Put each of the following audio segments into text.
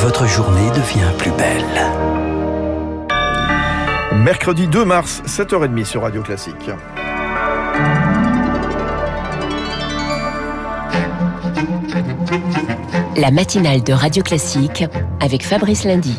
votre journée devient plus belle. Mercredi 2 mars, 7h30 sur Radio Classique. La matinale de Radio Classique avec Fabrice Lundy.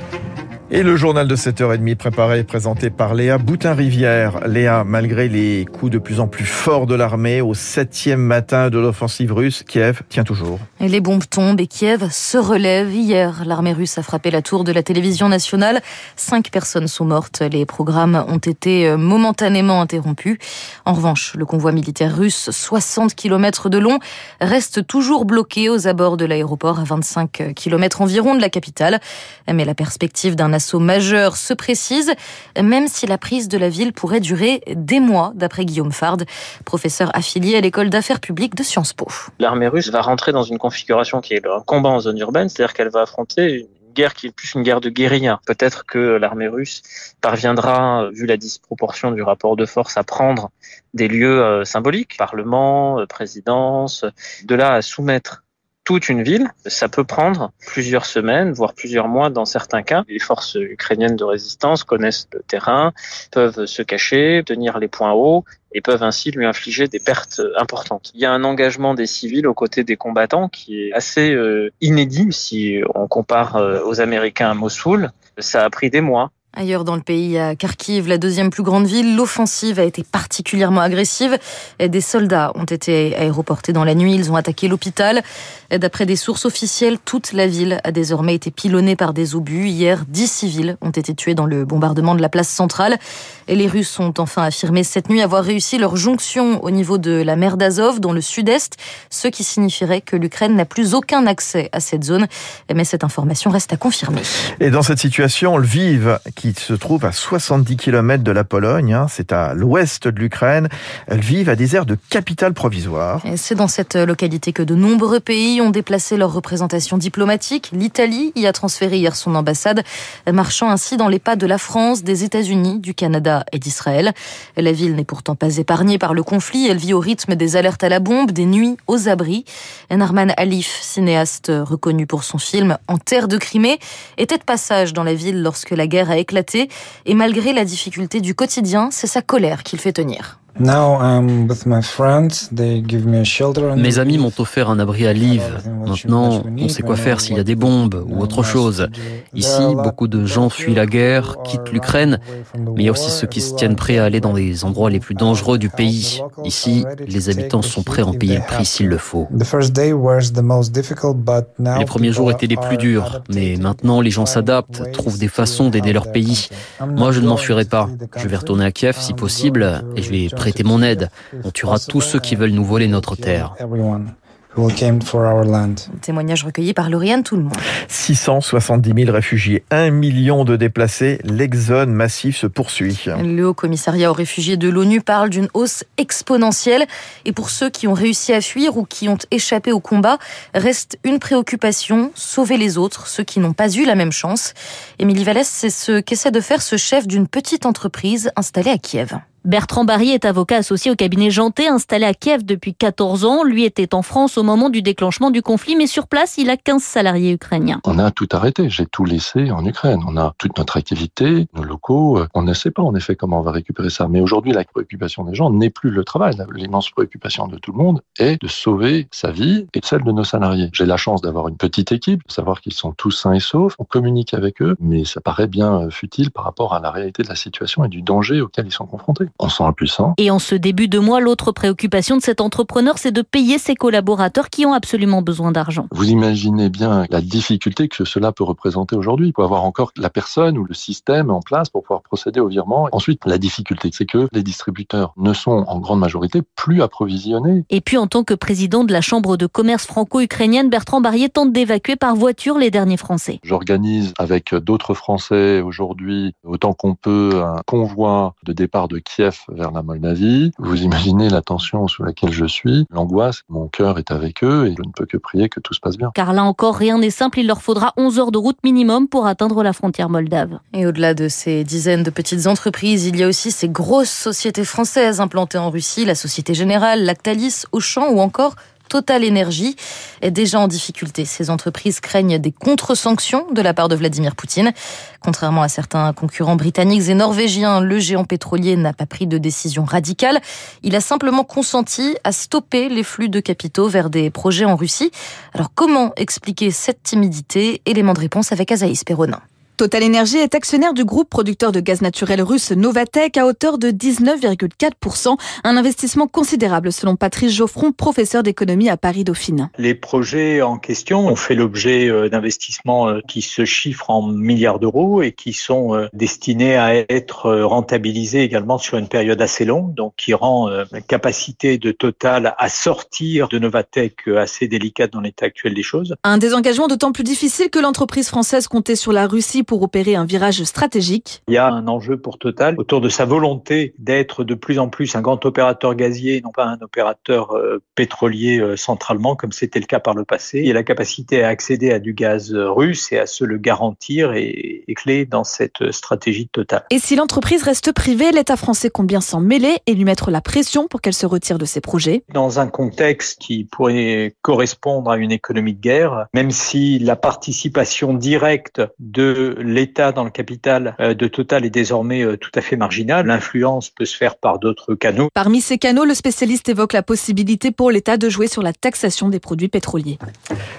Et le journal de 7h30 préparé et présenté par Léa Boutin-Rivière. Léa, malgré les coups de plus en plus forts de l'armée au septième matin de l'offensive russe, Kiev tient toujours. Et les bombes tombent et Kiev se relève. Hier, l'armée russe a frappé la tour de la télévision nationale. Cinq personnes sont mortes. Les programmes ont été euh, momentanément interrompus. En revanche, le convoi militaire russe, 60 km de long, reste toujours bloqué aux abords de l'aéroport à 25 km environ de la capitale. Mais la perspective d'un assaut majeur se précise, même si la prise de la ville pourrait durer des mois, d'après Guillaume Fard, professeur affilié à l'école d'affaires publiques de Sciences Po. L'armée russe va rentrer dans une configuration qui est un combat en zone urbaine, c'est-à-dire qu'elle va affronter une guerre qui est plus une guerre de guérilla. Peut-être que l'armée russe parviendra, vu la disproportion du rapport de force, à prendre des lieux euh, symboliques, parlement, euh, présidence, de là à soumettre toute une ville. Ça peut prendre plusieurs semaines, voire plusieurs mois dans certains cas. Les forces ukrainiennes de résistance connaissent le terrain, peuvent se cacher, tenir les points hauts et peuvent ainsi lui infliger des pertes importantes. Il y a un engagement des civils aux côtés des combattants qui est assez euh, inédit si on compare euh, aux Américains à Mossoul. Ça a pris des mois. Ailleurs dans le pays, à Kharkiv, la deuxième plus grande ville, l'offensive a été particulièrement agressive. Des soldats ont été aéroportés dans la nuit, ils ont attaqué l'hôpital. D'après des sources officielles, toute la ville a désormais été pilonnée par des obus. Hier, dix civils ont été tués dans le bombardement de la place centrale. Et les Russes ont enfin affirmé cette nuit avoir réussi leur jonction au niveau de la mer d'Azov, dans le sud-est, ce qui signifierait que l'Ukraine n'a plus aucun accès à cette zone. Mais cette information reste à confirmer. Et dans cette situation, Lviv, qui se trouve à 70 km de la Pologne, hein, c'est à l'ouest de l'Ukraine, Lviv a des airs de capitale provisoire. C'est dans cette localité que de nombreux pays ont déplacé leur représentation diplomatique. L'Italie y a transféré hier son ambassade, marchant ainsi dans les pas de la France, des États-Unis, du Canada et d'Israël. La ville n'est pourtant pas épargnée par le conflit. Elle vit au rythme des alertes à la bombe, des nuits aux abris. Narman Alif, cinéaste reconnu pour son film En terre de Crimée, était de passage dans la ville lorsque la guerre a éclaté. Et malgré la difficulté du quotidien, c'est sa colère qu'il fait tenir. Mes amis m'ont offert un abri à Lviv. Maintenant, on sait quoi faire s'il y a des bombes ou autre chose. Ici, beaucoup de gens fuient la guerre, quittent l'Ukraine, mais il y a aussi ceux qui se tiennent prêts à aller dans les endroits les plus dangereux du pays. Ici, les habitants sont prêts à en payer le prix s'il le faut. Les premiers jours étaient les plus durs, mais maintenant les gens s'adaptent, trouvent des façons d'aider leur pays. Moi, je ne m'enfuirai pas. Je vais retourner à Kiev si possible et je vais prêter mon aide. On tuera tous ceux qui veulent nous voler notre terre. Témoignage recueilli par Lauriane Tout le monde. 670 000 réfugiés, 1 million de déplacés, l'exode massif se poursuit. Le Haut Commissariat aux réfugiés de l'ONU parle d'une hausse exponentielle. Et pour ceux qui ont réussi à fuir ou qui ont échappé au combat, reste une préoccupation, sauver les autres, ceux qui n'ont pas eu la même chance. Émilie Vallès, c'est ce qu'essaie de faire ce chef d'une petite entreprise installée à Kiev. Bertrand Barry est avocat associé au cabinet Janté, installé à Kiev depuis 14 ans. Lui était en France au moment du déclenchement du conflit, mais sur place, il a 15 salariés ukrainiens. On a tout arrêté. J'ai tout laissé en Ukraine. On a toute notre activité, nos locaux. On ne sait pas en effet comment on va récupérer ça. Mais aujourd'hui, la préoccupation des gens n'est plus le travail. L'immense préoccupation de tout le monde est de sauver sa vie et celle de nos salariés. J'ai la chance d'avoir une petite équipe, de savoir qu'ils sont tous sains et saufs. On communique avec eux, mais ça paraît bien futile par rapport à la réalité de la situation et du danger auquel ils sont confrontés on sent impuissant. Et en ce début de mois, l'autre préoccupation de cet entrepreneur, c'est de payer ses collaborateurs qui ont absolument besoin d'argent. Vous imaginez bien la difficulté que cela peut représenter aujourd'hui. Il faut avoir encore la personne ou le système en place pour pouvoir procéder au virement. Ensuite, la difficulté, c'est que les distributeurs ne sont en grande majorité plus approvisionnés. Et puis, en tant que président de la Chambre de commerce franco-ukrainienne, Bertrand Barrier tente d'évacuer par voiture les derniers Français. J'organise avec d'autres Français aujourd'hui, autant qu'on peut, un convoi de départ de Kiev vers la Moldavie. Vous imaginez la tension sous laquelle je suis, l'angoisse. Mon cœur est avec eux et je ne peux que prier que tout se passe bien. Car là encore, rien n'est simple. Il leur faudra 11 heures de route minimum pour atteindre la frontière moldave. Et au-delà de ces dizaines de petites entreprises, il y a aussi ces grosses sociétés françaises implantées en Russie, la Société Générale, Lactalis, Auchan ou encore Total Energy est déjà en difficulté. Ces entreprises craignent des contre-sanctions de la part de Vladimir Poutine. Contrairement à certains concurrents britanniques et norvégiens, le géant pétrolier n'a pas pris de décision radicale. Il a simplement consenti à stopper les flux de capitaux vers des projets en Russie. Alors comment expliquer cette timidité? Élément de réponse avec Azaïs Perronin. Total Energy est actionnaire du groupe producteur de gaz naturel russe Novatec à hauteur de 19,4%, un investissement considérable selon Patrice Geoffron, professeur d'économie à Paris Dauphine. Les projets en question ont fait l'objet euh, d'investissements euh, qui se chiffrent en milliards d'euros et qui sont euh, destinés à être rentabilisés également sur une période assez longue, donc qui rend la capacité de Total à sortir de Novatec assez délicate dans l'état actuel des choses. Un désengagement d'autant plus difficile que l'entreprise française comptait sur la Russie pour opérer un virage stratégique. Il y a un enjeu pour Total autour de sa volonté d'être de plus en plus un grand opérateur gazier et non pas un opérateur euh, pétrolier euh, centralement comme c'était le cas par le passé. A la capacité à accéder à du gaz russe et à se le garantir est, est clé dans cette stratégie de Total. Et si l'entreprise reste privée, l'État français compte bien s'en mêler et lui mettre la pression pour qu'elle se retire de ses projets. Dans un contexte qui pourrait correspondre à une économie de guerre, même si la participation directe de l'État dans le capital euh, de Total est désormais euh, tout à fait marginal. L'influence peut se faire par d'autres canaux. Parmi ces canaux, le spécialiste évoque la possibilité pour l'État de jouer sur la taxation des produits pétroliers.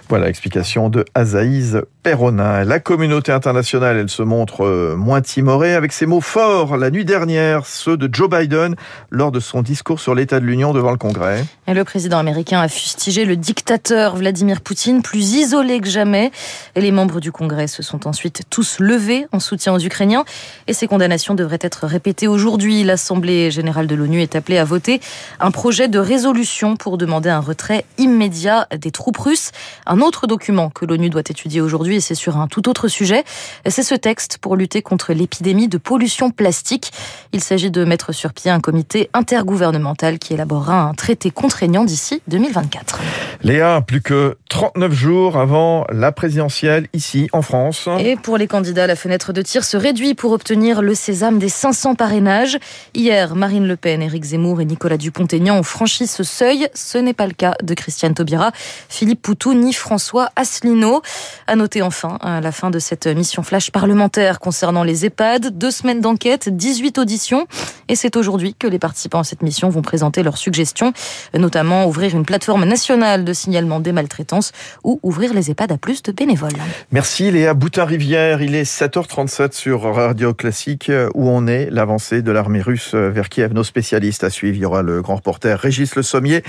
Voilà l'explication de Azaïs Perronin. La communauté internationale, elle se montre euh, moins timorée avec ses mots forts la nuit dernière, ceux de Joe Biden lors de son discours sur l'état de l'Union devant le Congrès. Et le président américain a fustigé le dictateur Vladimir Poutine, plus isolé que jamais. Et les membres du Congrès se sont ensuite tous levé en soutien aux Ukrainiens et ces condamnations devraient être répétées aujourd'hui. L'Assemblée générale de l'ONU est appelée à voter un projet de résolution pour demander un retrait immédiat des troupes russes. Un autre document que l'ONU doit étudier aujourd'hui et c'est sur un tout autre sujet, c'est ce texte pour lutter contre l'épidémie de pollution plastique. Il s'agit de mettre sur pied un comité intergouvernemental qui élaborera un traité contraignant d'ici 2024. Léa, plus que 39 jours avant la présidentielle ici en France. Et pour les candidats, la fenêtre de tir se réduit pour obtenir le sésame des 500 parrainages. Hier, Marine Le Pen, Éric Zemmour et Nicolas Dupont-Aignan ont franchi ce seuil. Ce n'est pas le cas de Christiane Taubira, Philippe Poutou ni François Asselineau. À noter enfin à la fin de cette mission flash parlementaire concernant les EHPAD, deux semaines d'enquête, 18 auditions. Et c'est aujourd'hui que les participants à cette mission vont présenter leurs suggestions, notamment ouvrir une plateforme nationale de signalement des maltraitances ou ouvrir les EHPAD à plus de bénévoles. Merci Léa Boutin-Rivière. Il est 7h37 sur Radio Classique où on est l'avancée de l'armée russe vers Kiev? Nos spécialistes à suivre. Il y aura le grand reporter Régis Le Sommier.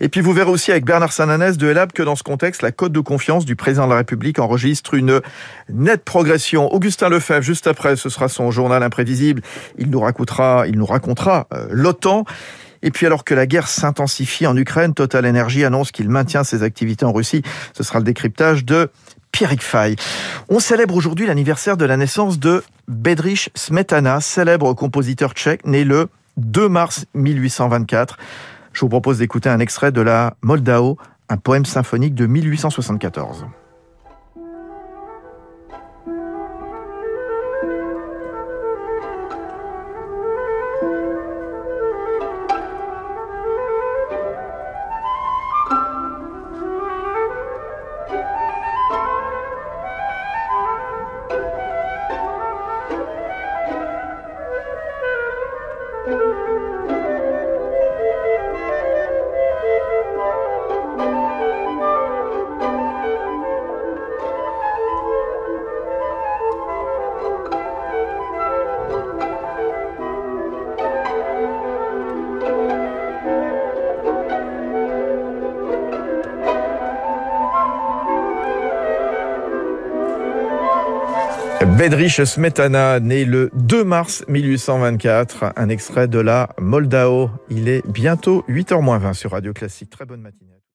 Et puis vous verrez aussi avec Bernard Sananès de Elab que dans ce contexte, la cote de confiance du président de la République enregistre une nette progression. Augustin Lefebvre, juste après, ce sera son journal imprévisible. Il nous racontera, il nous racontera euh, l'OTAN. Et puis alors que la guerre s'intensifie en Ukraine, Total Energy annonce qu'il maintient ses activités en Russie. Ce sera le décryptage de Pierrick Fay. On célèbre aujourd'hui l'anniversaire de la naissance de Bedrich Smetana, célèbre compositeur tchèque né le 2 mars 1824. Je vous propose d'écouter un extrait de la Moldao, un poème symphonique de 1874. Música Bedrich Smetana, né le 2 mars 1824, un extrait de la Moldao. Il est bientôt 8h20 sur Radio Classique. Très bonne matinée.